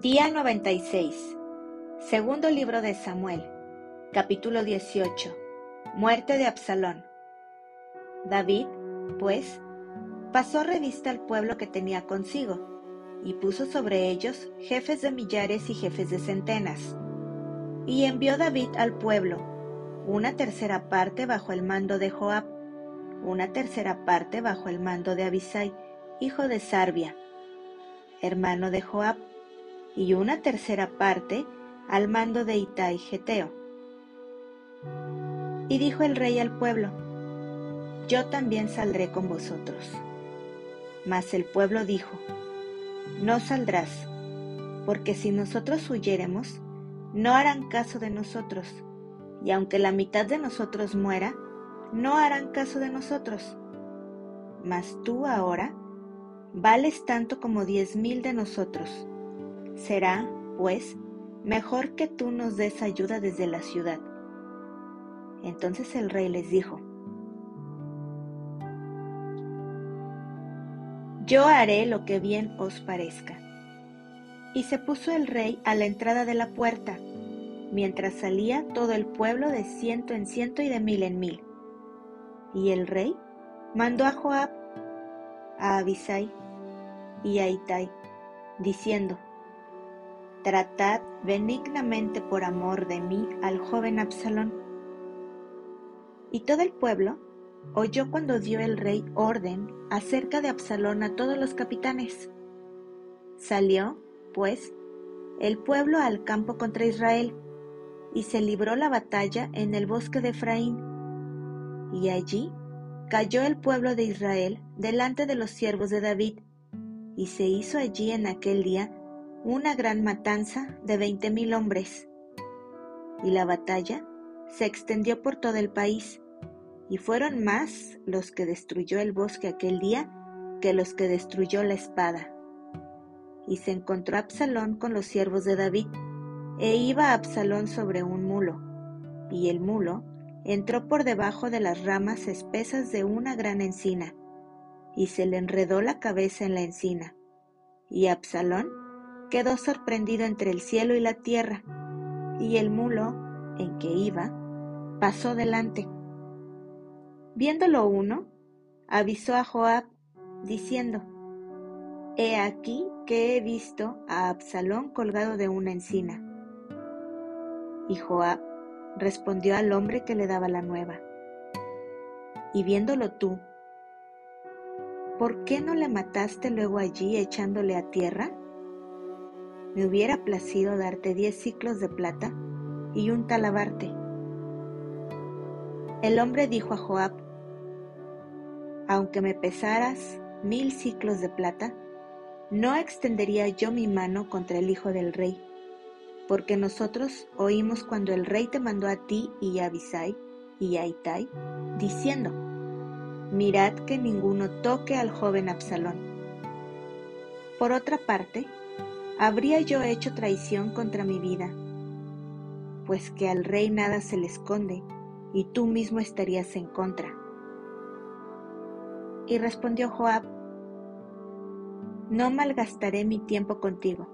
Día 96. Segundo libro de Samuel. Capítulo 18. Muerte de Absalón. David, pues, pasó revista al pueblo que tenía consigo, y puso sobre ellos jefes de millares y jefes de centenas. Y envió David al pueblo una tercera parte bajo el mando de Joab, una tercera parte bajo el mando de Abisai, hijo de Sarbia, hermano de Joab, y una tercera parte al mando de Itai Geteo. Y dijo el rey al pueblo, Yo también saldré con vosotros. Mas el pueblo dijo, No saldrás, porque si nosotros huyéremos, no harán caso de nosotros, y aunque la mitad de nosotros muera, no harán caso de nosotros. Mas tú ahora vales tanto como diez mil de nosotros Será, pues, mejor que tú nos des ayuda desde la ciudad. Entonces el rey les dijo, Yo haré lo que bien os parezca. Y se puso el rey a la entrada de la puerta, mientras salía todo el pueblo de ciento en ciento y de mil en mil. Y el rey mandó a Joab, a Abisai y a Itai, diciendo, Tratad benignamente por amor de mí al joven Absalón. Y todo el pueblo oyó cuando dio el rey orden acerca de Absalón a todos los capitanes. Salió, pues, el pueblo al campo contra Israel, y se libró la batalla en el bosque de Efraín. Y allí cayó el pueblo de Israel delante de los siervos de David, y se hizo allí en aquel día una gran matanza de veinte mil hombres. Y la batalla se extendió por todo el país, y fueron más los que destruyó el bosque aquel día que los que destruyó la espada. Y se encontró Absalón con los siervos de David, e iba Absalón sobre un mulo, y el mulo entró por debajo de las ramas espesas de una gran encina, y se le enredó la cabeza en la encina, y Absalón quedó sorprendido entre el cielo y la tierra, y el mulo en que iba pasó delante. Viéndolo uno, avisó a Joab, diciendo, He aquí que he visto a Absalón colgado de una encina. Y Joab respondió al hombre que le daba la nueva, y viéndolo tú, ¿por qué no le mataste luego allí echándole a tierra? Me hubiera placido darte diez ciclos de plata y un talabarte. El hombre dijo a Joab, aunque me pesaras mil ciclos de plata, no extendería yo mi mano contra el hijo del rey, porque nosotros oímos cuando el rey te mandó a ti y a Abisai y a Itai, diciendo, mirad que ninguno toque al joven Absalón. Por otra parte, habría yo hecho traición contra mi vida, pues que al rey nada se le esconde, y tú mismo estarías en contra. Y respondió Joab, no malgastaré mi tiempo contigo.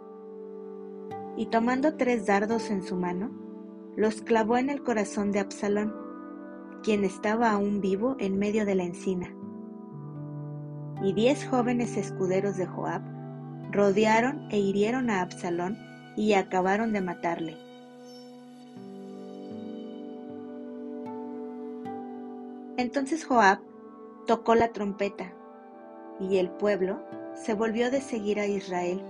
Y tomando tres dardos en su mano, los clavó en el corazón de Absalón, quien estaba aún vivo en medio de la encina. Y diez jóvenes escuderos de Joab rodearon e hirieron a Absalón y acabaron de matarle. Entonces Joab tocó la trompeta, y el pueblo se volvió de seguir a Israel,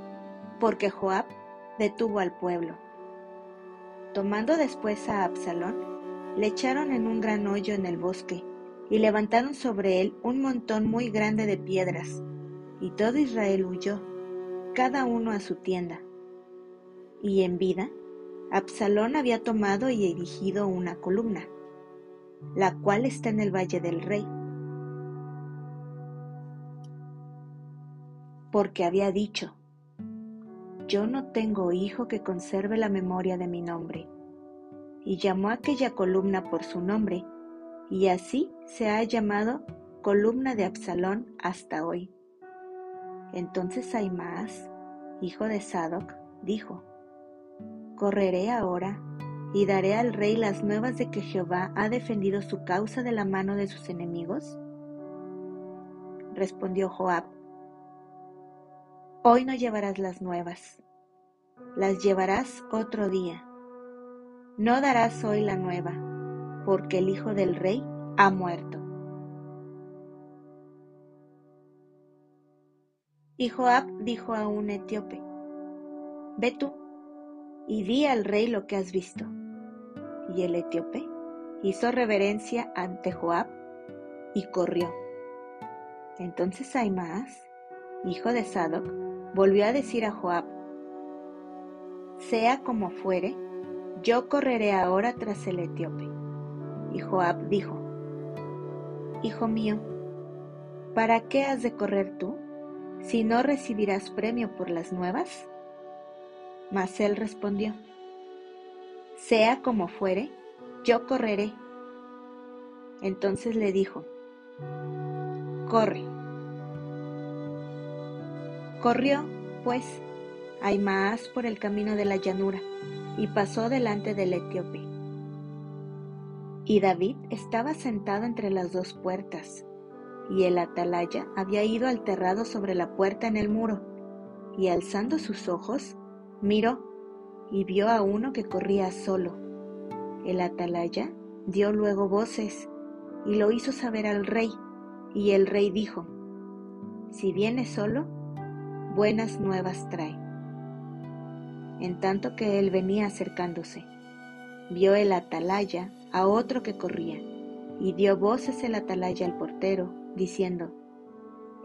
porque Joab detuvo al pueblo. Tomando después a Absalón, le echaron en un gran hoyo en el bosque, y levantaron sobre él un montón muy grande de piedras, y todo Israel huyó cada uno a su tienda. Y en vida, Absalón había tomado y erigido una columna, la cual está en el Valle del Rey, porque había dicho, yo no tengo hijo que conserve la memoria de mi nombre, y llamó aquella columna por su nombre, y así se ha llamado columna de Absalón hasta hoy. Entonces Aimaas, hijo de Sadoc, dijo, Correré ahora y daré al rey las nuevas de que Jehová ha defendido su causa de la mano de sus enemigos. Respondió Joab, Hoy no llevarás las nuevas, las llevarás otro día. No darás hoy la nueva, porque el hijo del rey ha muerto. Y Joab dijo a un etíope, Ve tú y di al rey lo que has visto. Y el etíope hizo reverencia ante Joab y corrió. Entonces Aimaas, hijo de Sadoc, volvió a decir a Joab, Sea como fuere, yo correré ahora tras el etíope. Y Joab dijo, Hijo mío, ¿para qué has de correr tú, si no recibirás premio por las nuevas? Mas él respondió, Sea como fuere, yo correré. Entonces le dijo, Corre. Corrió, pues, Aimaas por el camino de la llanura, y pasó delante del etíope. Y David estaba sentado entre las dos puertas, y el atalaya había ido al terrado sobre la puerta en el muro, y alzando sus ojos, miró, y vio a uno que corría solo. El atalaya dio luego voces, y lo hizo saber al rey, y el rey dijo, Si viene solo, buenas nuevas trae. En tanto que él venía acercándose, vio el atalaya a otro que corría, y dio voces el atalaya al portero, diciendo,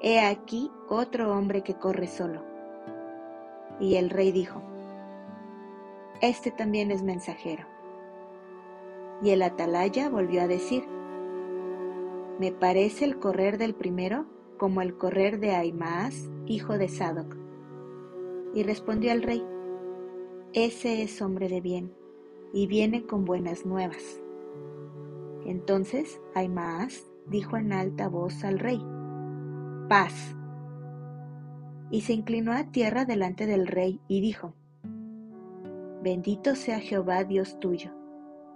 He aquí otro hombre que corre solo. Y el rey dijo, Este también es mensajero. Y el atalaya volvió a decir, Me parece el correr del primero como el correr de Aimaas, hijo de Sadoc. Y respondió el rey, Ese es hombre de bien, y viene con buenas nuevas. Entonces Aimaas dijo en alta voz al rey, Paz. Y se inclinó a tierra delante del rey y dijo, Bendito sea Jehová Dios tuyo,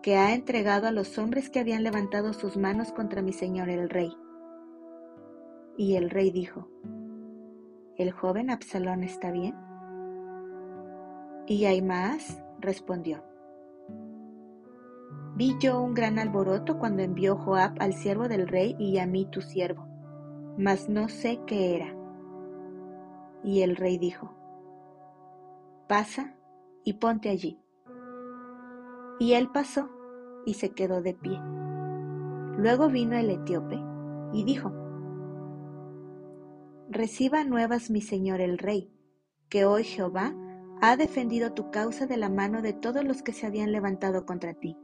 que ha entregado a los hombres que habían levantado sus manos contra mi señor el rey y el rey dijo, ¿El joven Absalón está bien? Y Aimaas respondió, Vi yo un gran alboroto cuando envió Joab al siervo del rey y a mí tu siervo, mas no sé qué era. Y el rey dijo, Pasa y ponte allí. Y él pasó y se quedó de pie. Luego vino el etíope y dijo, Reciba nuevas mi señor el rey, que hoy Jehová ha defendido tu causa de la mano de todos los que se habían levantado contra ti.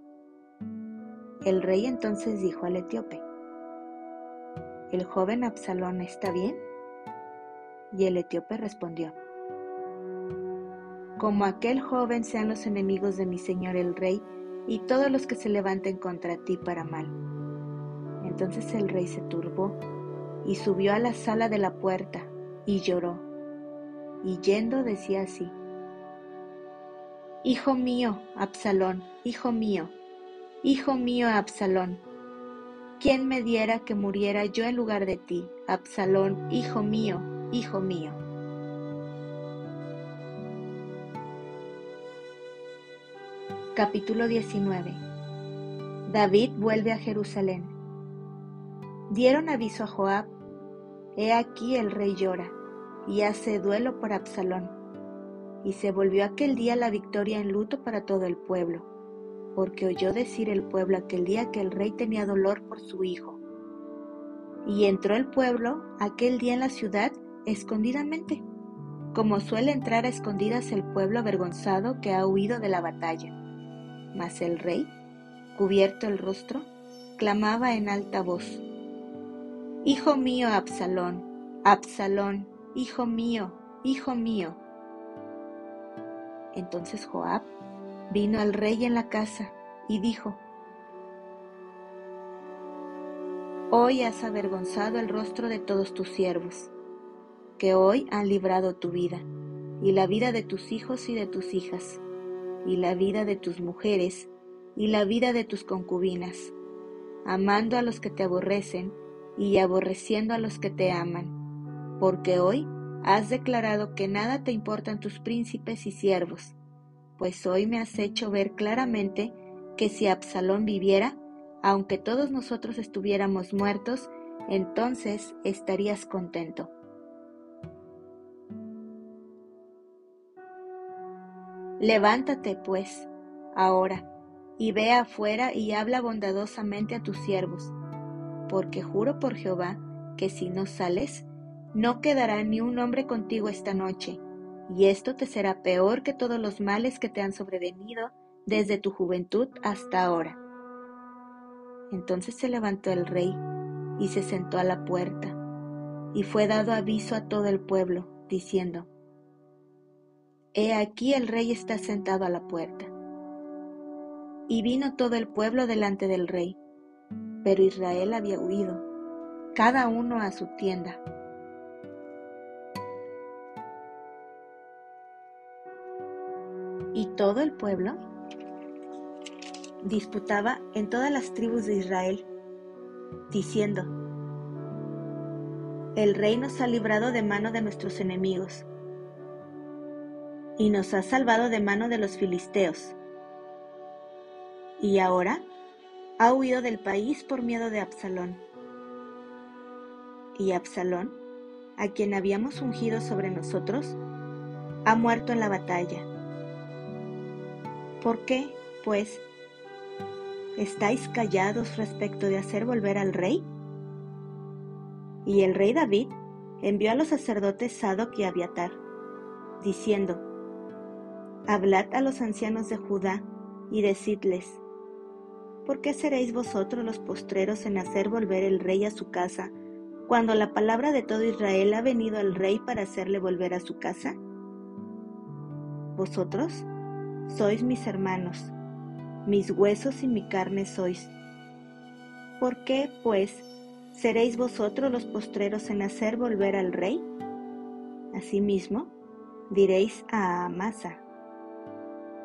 El rey entonces dijo al etíope, ¿El joven Absalón está bien? Y el etíope respondió, Como aquel joven sean los enemigos de mi señor el rey y todos los que se levanten contra ti para mal. Entonces el rey se turbó y subió a la sala de la puerta y lloró, y yendo decía así, Hijo mío, Absalón, hijo mío, hijo mío, Absalón, ¿quién me diera que muriera yo en lugar de ti, Absalón, hijo mío, hijo mío? Capítulo 19 David vuelve a Jerusalén. Dieron aviso a Joab, He aquí el rey llora, y hace duelo por Absalón. Y se volvió aquel día la victoria en luto para todo el pueblo, porque oyó decir el pueblo aquel día que el rey tenía dolor por su hijo. Y entró el pueblo aquel día en la ciudad escondidamente, como suele entrar a escondidas el pueblo avergonzado que ha huido de la batalla. Mas el rey, cubierto el rostro, clamaba en alta voz, Hijo mío Absalón, Absalón, hijo mío, hijo mío. Entonces Joab vino al rey en la casa y dijo, Hoy has avergonzado el rostro de todos tus siervos, que hoy han librado tu vida, y la vida de tus hijos y de tus hijas, y la vida de tus mujeres, y la vida de tus concubinas, amando a los que te aborrecen, y aborreciendo a los que te aman, porque hoy has declarado que nada te importan tus príncipes y siervos, pues hoy me has hecho ver claramente que si Absalón viviera, aunque todos nosotros estuviéramos muertos, entonces estarías contento. Levántate, pues, ahora, y ve afuera y habla bondadosamente a tus siervos, porque juro por Jehová que si no sales, no quedará ni un hombre contigo esta noche, y esto te será peor que todos los males que te han sobrevenido desde tu juventud hasta ahora. Entonces se levantó el rey y se sentó a la puerta, y fue dado aviso a todo el pueblo, diciendo, He aquí el rey está sentado a la puerta. Y vino todo el pueblo delante del rey, pero Israel había huido, cada uno a su tienda. Y todo el pueblo disputaba en todas las tribus de Israel, diciendo, El rey nos ha librado de mano de nuestros enemigos, y nos ha salvado de mano de los filisteos. Y ahora ha huido del país por miedo de Absalón. Y Absalón, a quien habíamos ungido sobre nosotros, ha muerto en la batalla. ¿Por qué, pues, ¿Estáis callados respecto de hacer volver al rey? Y el rey David envió a los sacerdotes Sadoc y Abiatar, diciendo, Hablad a los ancianos de Judá y decidles, ¿por qué seréis vosotros los postreros en hacer volver el rey a su casa, cuando la palabra de todo Israel ha venido al rey para hacerle volver a su casa? Vosotros sois mis hermanos, mis huesos y mi carne sois. ¿Por qué, pues, seréis vosotros los postreros en hacer volver al rey? Asimismo, diréis a Amasa,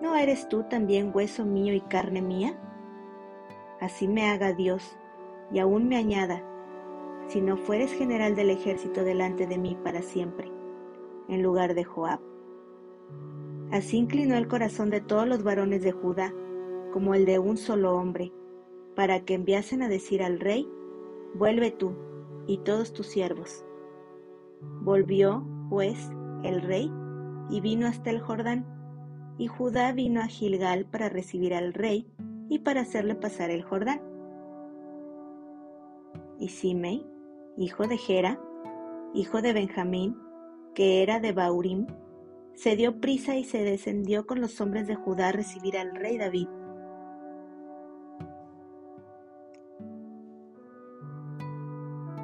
¿no eres tú también hueso mío y carne mía? Así me haga Dios, y aún me añada, si no fueres general del ejército delante de mí para siempre, en lugar de Joab. Así inclinó el corazón de todos los varones de Judá, como el de un solo hombre, para que enviasen a decir al rey, vuelve tú y todos tus siervos. Volvió, pues, el rey y vino hasta el Jordán, y Judá vino a Gilgal para recibir al rey y para hacerle pasar el Jordán. Y Simei, hijo de Gera, hijo de Benjamín, que era de Baurim, se dio prisa y se descendió con los hombres de Judá a recibir al rey David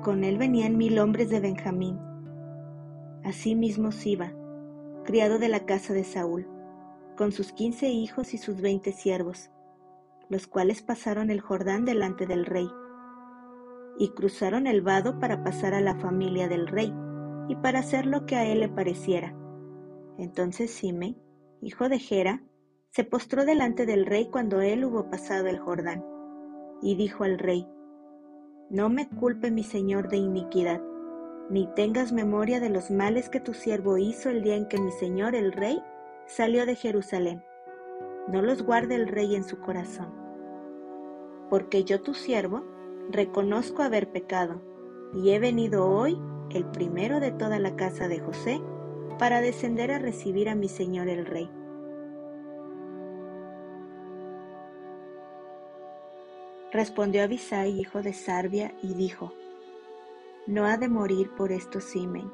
Con él venían mil hombres de Benjamín. Asimismo Siba, criado de la casa de Saúl, con sus quince hijos y sus veinte siervos, los cuales pasaron el Jordán delante del rey, y cruzaron el vado para pasar a la familia del rey, y para hacer lo que a él le pareciera. Entonces Sime, hijo de Gera, se postró delante del rey cuando él hubo pasado el Jordán, y dijo al rey, no me culpe mi Señor de iniquidad, ni tengas memoria de los males que tu siervo hizo el día en que mi Señor el Rey salió de Jerusalén. No los guarde el Rey en su corazón. Porque yo tu siervo reconozco haber pecado, y he venido hoy, el primero de toda la casa de José, para descender a recibir a mi Señor el Rey. Respondió Abisai, hijo de Sarbia, y dijo, ¿No ha de morir por esto Simen,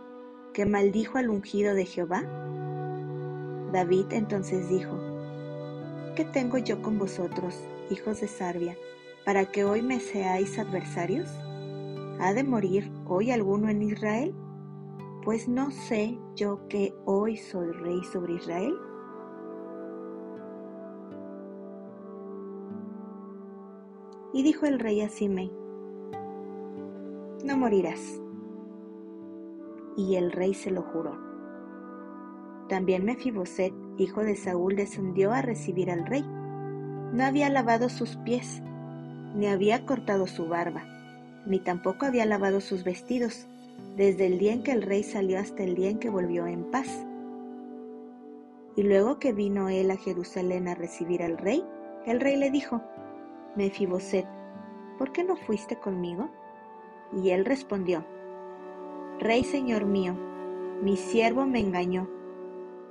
que maldijo al ungido de Jehová? David entonces dijo, ¿qué tengo yo con vosotros, hijos de Sarbia, para que hoy me seáis adversarios? ¿Ha de morir hoy alguno en Israel? Pues no sé yo que hoy soy rey sobre Israel. Y dijo el rey a Simei, no morirás. Y el rey se lo juró. También Mefiboset, hijo de Saúl, descendió a recibir al rey. No había lavado sus pies, ni había cortado su barba, ni tampoco había lavado sus vestidos, desde el día en que el rey salió hasta el día en que volvió en paz. Y luego que vino él a Jerusalén a recibir al rey, el rey le dijo, Mefiboset, ¿por qué no fuiste conmigo? Y él respondió, Rey señor mío, mi siervo me engañó,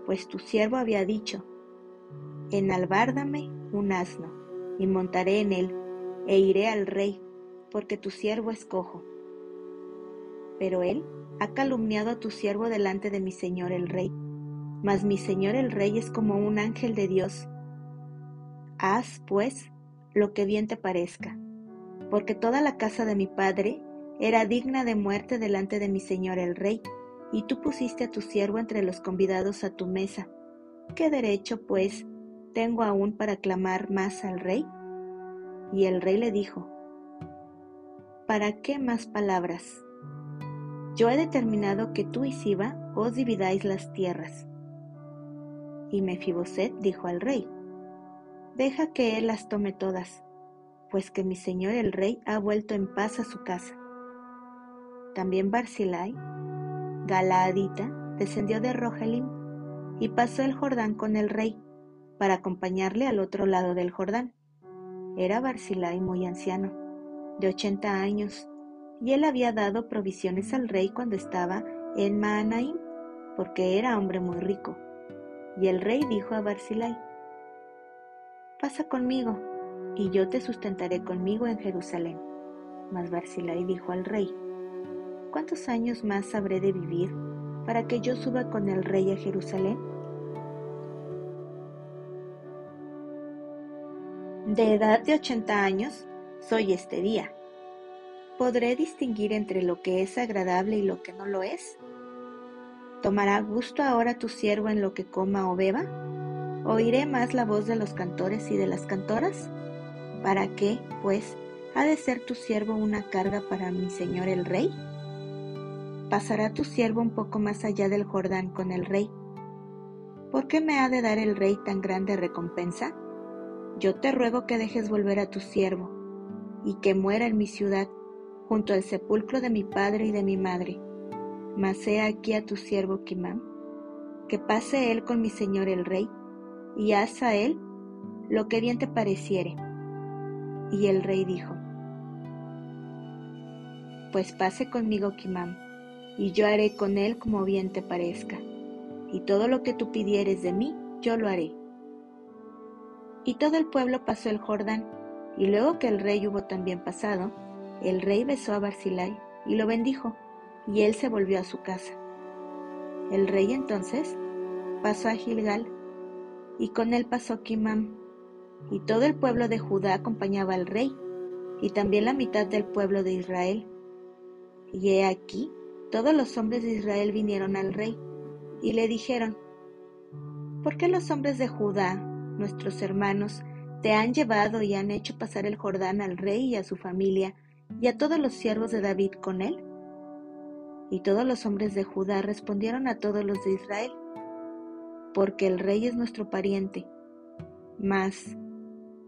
pues tu siervo había dicho, enalbárdame un asno, y montaré en él, e iré al rey, porque tu siervo es cojo. Pero él ha calumniado a tu siervo delante de mi señor el rey, mas mi señor el rey es como un ángel de Dios. Haz, pues, lo que bien te parezca, porque toda la casa de mi padre era digna de muerte delante de mi señor el rey, y tú pusiste a tu siervo entre los convidados a tu mesa. ¿Qué derecho, pues, tengo aún para clamar más al rey? Y el rey le dijo, ¿Para qué más palabras? Yo he determinado que tú y Siba os dividáis las tierras. Y Mefiboset dijo al rey, Deja que él las tome todas, pues que mi señor el rey ha vuelto en paz a su casa. También Barzillai, Galaadita, descendió de Rogelim y pasó el Jordán con el rey para acompañarle al otro lado del Jordán. Era Barzillai muy anciano, de ochenta años, y él había dado provisiones al rey cuando estaba en Maanaim, porque era hombre muy rico. Y el rey dijo a Barzillai, Pasa conmigo, y yo te sustentaré conmigo en Jerusalén. Mas Barzillai dijo al rey, ¿cuántos años más habré de vivir para que yo suba con el rey a Jerusalén? De edad de ochenta años soy este día. ¿Podré distinguir entre lo que es agradable y lo que no lo es? ¿Tomará gusto ahora tu siervo en lo que coma o beba? ¿Oiré más la voz de los cantores y de las cantoras? ¿Para qué, pues, ha de ser tu siervo una carga para mi señor el rey? pasará tu siervo un poco más allá del Jordán con el rey. ¿Por qué me ha de dar el rey tan grande recompensa? Yo te ruego que dejes volver a tu siervo, y que muera en mi ciudad, junto al sepulcro de mi padre y de mi madre. Mas he aquí a tu siervo Kimam, que pase él con mi señor el rey, y haz a él lo que bien te pareciere. Y el rey dijo, Pues pase conmigo Kimam y yo haré con él como bien te parezca, y todo lo que tú pidieres de mí, yo lo haré. Y todo el pueblo pasó el Jordán, y luego que el rey hubo también pasado, el rey besó a Barzillai y lo bendijo, y él se volvió a su casa. El rey entonces pasó a Gilgal, y con él pasó Kimam, y todo el pueblo de Judá acompañaba al rey, y también la mitad del pueblo de Israel. Y he aquí todos los hombres de Israel vinieron al rey y le dijeron, ¿por qué los hombres de Judá, nuestros hermanos, te han llevado y han hecho pasar el Jordán al rey y a su familia y a todos los siervos de David con él? Y todos los hombres de Judá respondieron a todos los de Israel, porque el rey es nuestro pariente. Mas,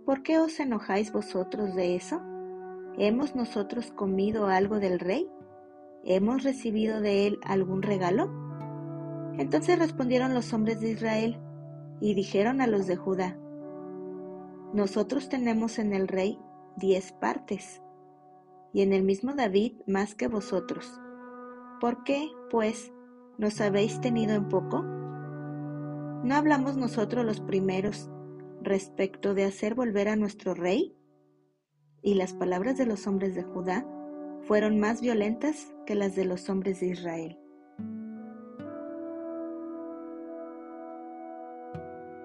¿por qué os enojáis vosotros de eso? ¿Hemos nosotros comido algo del rey? ¿Hemos recibido de él algún regalo? Entonces respondieron los hombres de Israel y dijeron a los de Judá, Nosotros tenemos en el rey diez partes, y en el mismo David más que vosotros. ¿Por qué, pues, nos habéis tenido en poco? ¿No hablamos nosotros los primeros respecto de hacer volver a nuestro rey? Y las palabras de los hombres de Judá fueron más violentas que las de los hombres de Israel.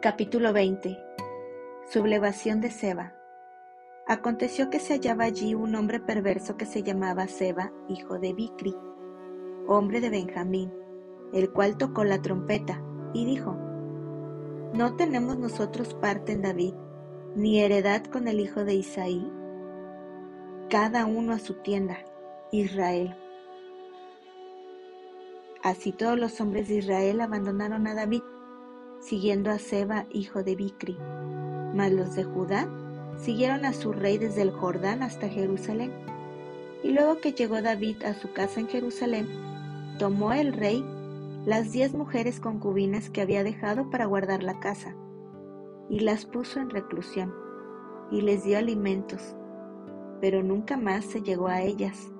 Capítulo 20 Sublevación de Seba Aconteció que se hallaba allí un hombre perverso que se llamaba Seba, hijo de Bicri, hombre de Benjamín, el cual tocó la trompeta y dijo, ¿No tenemos nosotros parte en David, ni heredad con el hijo de Isaí? cada uno a su tienda, Israel. Así todos los hombres de Israel abandonaron a David, siguiendo a Seba, hijo de Bicri. Mas los de Judá siguieron a su rey desde el Jordán hasta Jerusalén. Y luego que llegó David a su casa en Jerusalén, tomó el rey las diez mujeres concubinas que había dejado para guardar la casa, y las puso en reclusión, y les dio alimentos, pero nunca más se llegó a ellas,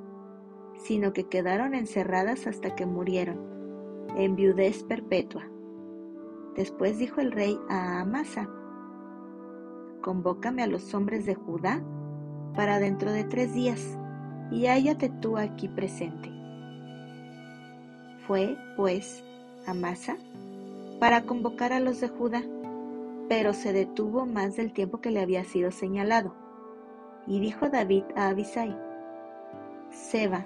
sino que quedaron encerradas hasta que murieron, en viudez perpetua. Después dijo el rey a Amasa, convócame a los hombres de Judá para dentro de tres días, y hállate tú aquí presente. Fue, pues, Amasa para convocar a los de Judá, pero se detuvo más del tiempo que le había sido señalado. Y dijo David a Abisai, Seba,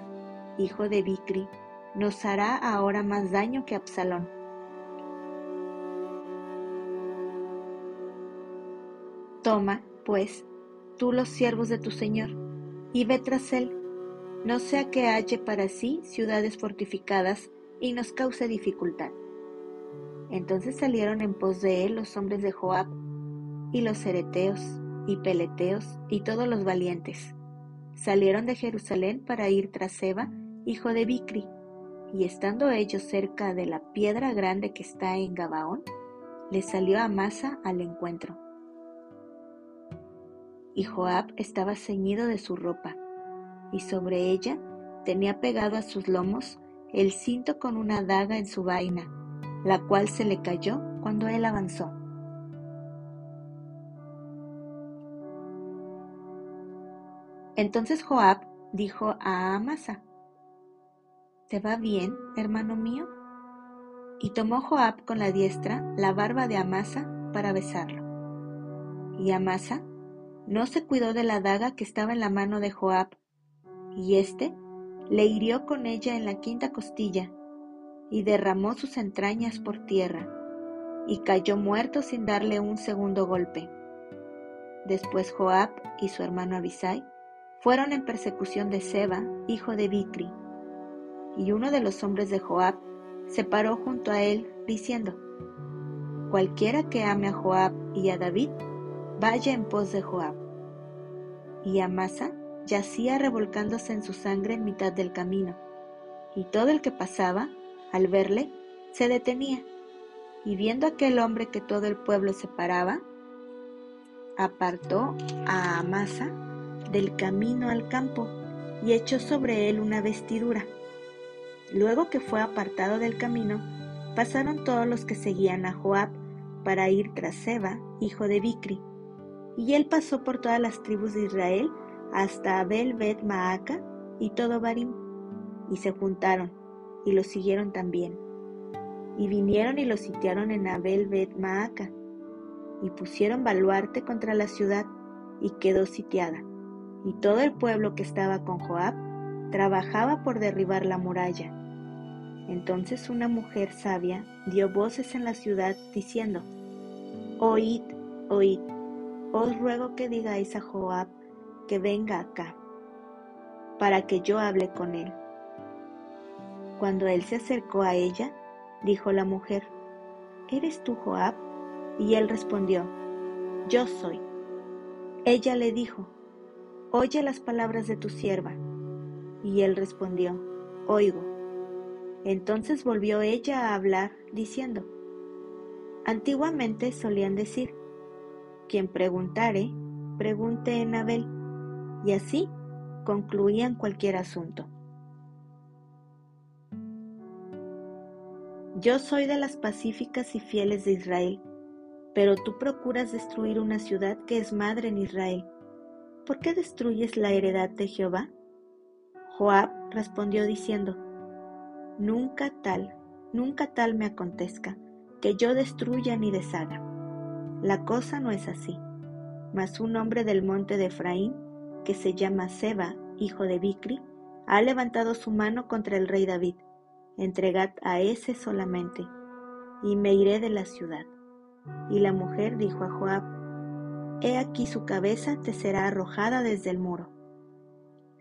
hijo de Bicri, nos hará ahora más daño que Absalón. Toma, pues, tú los siervos de tu señor, y ve tras él, no sea que halle para sí ciudades fortificadas y nos cause dificultad. Entonces salieron en pos de él los hombres de Joab, y los cereteos, y peleteos, y todos los valientes. Salieron de Jerusalén para ir tras Seba, hijo de Bicri, y estando ellos cerca de la piedra grande que está en Gabaón, le salió Amasa al encuentro y Joab estaba ceñido de su ropa, y sobre ella tenía pegado a sus lomos el cinto con una daga en su vaina, la cual se le cayó cuando él avanzó. Entonces Joab dijo a Amasa, ¿Te va bien, hermano mío? Y tomó Joab con la diestra la barba de Amasa para besarlo. Y Amasa no se cuidó de la daga que estaba en la mano de Joab, y éste le hirió con ella en la quinta costilla, y derramó sus entrañas por tierra, y cayó muerto sin darle un segundo golpe. Después Joab y su hermano Abisai fueron en persecución de Seba, hijo de Bicri, y uno de los hombres de Joab se paró junto a él, diciendo, Cualquiera que ame a Joab y a David, vaya en pos de Joab. Y Amasa yacía revolcándose en su sangre en mitad del camino, y todo el que pasaba, al verle, se detenía, y viendo aquel hombre que todo el pueblo separaba, apartó a Amasa del camino al campo y echó sobre él una vestidura. Luego que fue apartado del camino, pasaron todos los que seguían a Joab para ir tras Seba, hijo de Bicri, y él pasó por todas las tribus de Israel hasta Abel Bet Maaca y todo Barim, y se juntaron, y lo siguieron también. Y vinieron y lo sitiaron en Abel Bet Maaca, y pusieron baluarte contra la ciudad, y quedó sitiada. Y todo el pueblo que estaba con Joab trabajaba por derribar la muralla. Entonces una mujer sabia dio voces en la ciudad diciendo, Oíd, oíd, os ruego que digáis a Joab que venga acá, para que yo hable con él. Cuando él se acercó a ella, dijo la mujer, ¿Eres tú Joab? Y él respondió, Yo soy. Ella le dijo, Oye las palabras de tu sierva. Y él respondió, Oigo. Entonces volvió ella a hablar, diciendo, Antiguamente solían decir, quien preguntare, pregunte en Abel, y así concluían cualquier asunto. Yo soy de las pacíficas y fieles de Israel, pero tú procuras destruir una ciudad que es madre en Israel. ¿Por qué destruyes la heredad de Jehová? Joab respondió diciendo, Nunca tal, nunca tal me acontezca, que yo destruya ni deshaga. La cosa no es así. Mas un hombre del monte de Efraín, que se llama Seba, hijo de Bicri, ha levantado su mano contra el rey David. Entregad a ese solamente, y me iré de la ciudad. Y la mujer dijo a Joab, He aquí su cabeza te será arrojada desde el muro.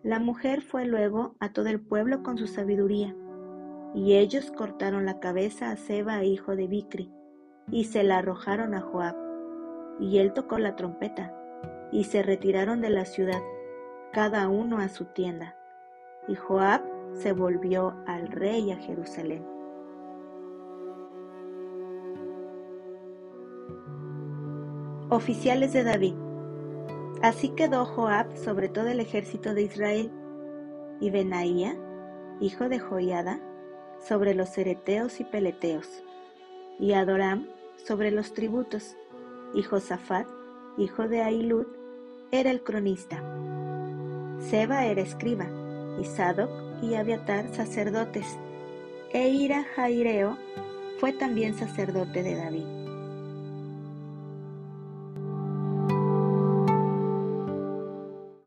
La mujer fue luego a todo el pueblo con su sabiduría, Y ellos cortaron la cabeza a Seba, hijo de Bicri, y se la arrojaron a Joab. Y él tocó la trompeta, y se retiraron de la ciudad, cada uno a su tienda. Y Joab se volvió al rey a Jerusalén. Oficiales de David. Así quedó Joab sobre todo el ejército de Israel, y Benaía, hijo de Joiada, sobre los cereteos y peleteos, y Adoram sobre los tributos, y Josafat, hijo de Ahilud, era el cronista. Seba era escriba, y Sadoc y Abiatar sacerdotes, e Ira Jaireo fue también sacerdote de David.